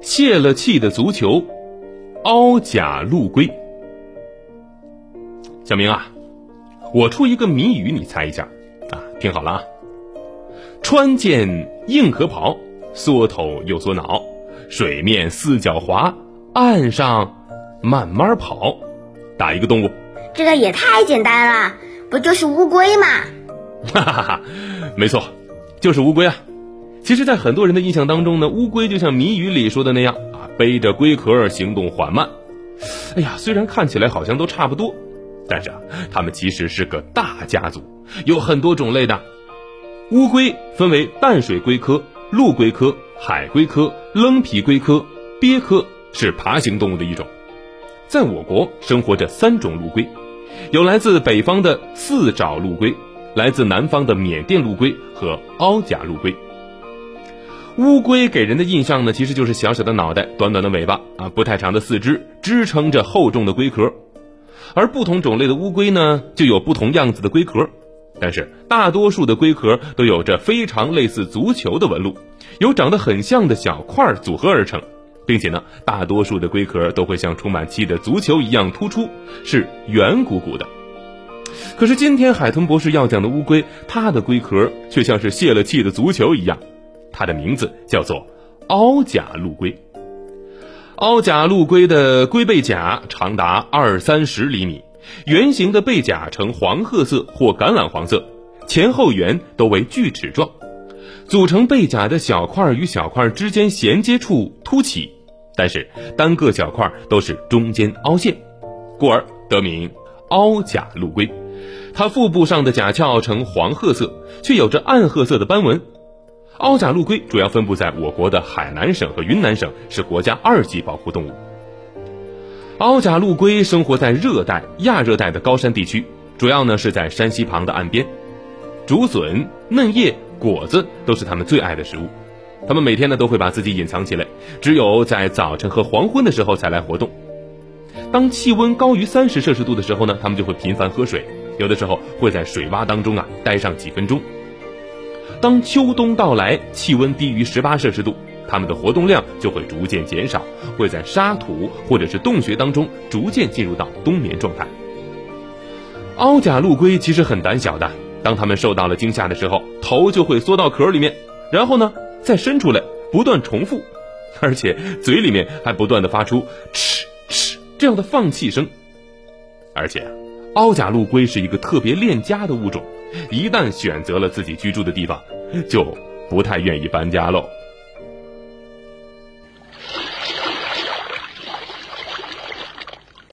泄了气的足球——凹甲陆龟。小明啊，我出一个谜语，你猜一下啊？听好了啊！穿件硬壳袍，缩头又缩脑，水面四脚滑，岸上慢慢跑。打一个动物？这个也太简单了，不就是乌龟吗？哈哈哈，没错，就是乌龟啊。其实，在很多人的印象当中呢，乌龟就像谜语里说的那样啊，背着龟壳，行动缓慢。哎呀，虽然看起来好像都差不多，但是啊，它们其实是个大家族，有很多种类的。乌龟分为淡水龟科、陆龟科、海龟科、棱皮龟科、鳖科，是爬行动物的一种。在我国生活着三种陆龟，有来自北方的四爪陆龟，来自南方的缅甸陆龟和凹甲陆龟。乌龟给人的印象呢，其实就是小小的脑袋、短短的尾巴啊，不太长的四肢支撑着厚重的龟壳。而不同种类的乌龟呢，就有不同样子的龟壳，但是大多数的龟壳都有着非常类似足球的纹路，由长得很像的小块组合而成，并且呢，大多数的龟壳都会像充满气的足球一样突出，是圆鼓鼓的。可是今天海豚博士要讲的乌龟，它的龟壳却像是泄了气的足球一样。它的名字叫做凹甲陆龟。凹甲陆龟的龟背甲长达二三十厘米，圆形的背甲呈黄褐色或橄榄黄色，前后缘都为锯齿状，组成背甲的小块与小块之间衔接处凸起，但是单个小块都是中间凹陷，故而得名凹甲陆龟。它腹部上的甲壳呈黄褐色，却有着暗褐色的斑纹。凹甲陆龟主要分布在我国的海南省和云南省，是国家二级保护动物。凹甲陆龟生活在热带、亚热带的高山地区，主要呢是在山溪旁的岸边。竹笋、嫩叶、果子都是它们最爱的食物。它们每天呢都会把自己隐藏起来，只有在早晨和黄昏的时候才来活动。当气温高于三十摄氏度的时候呢，它们就会频繁喝水，有的时候会在水洼当中啊待上几分钟。当秋冬到来，气温低于十八摄氏度，它们的活动量就会逐渐减少，会在沙土或者是洞穴当中逐渐进入到冬眠状态。凹甲陆龟其实很胆小的，当它们受到了惊吓的时候，头就会缩到壳里面，然后呢再伸出来，不断重复，而且嘴里面还不断的发出哧哧这样的放气声，而且。凹甲陆龟是一个特别恋家的物种，一旦选择了自己居住的地方，就不太愿意搬家喽。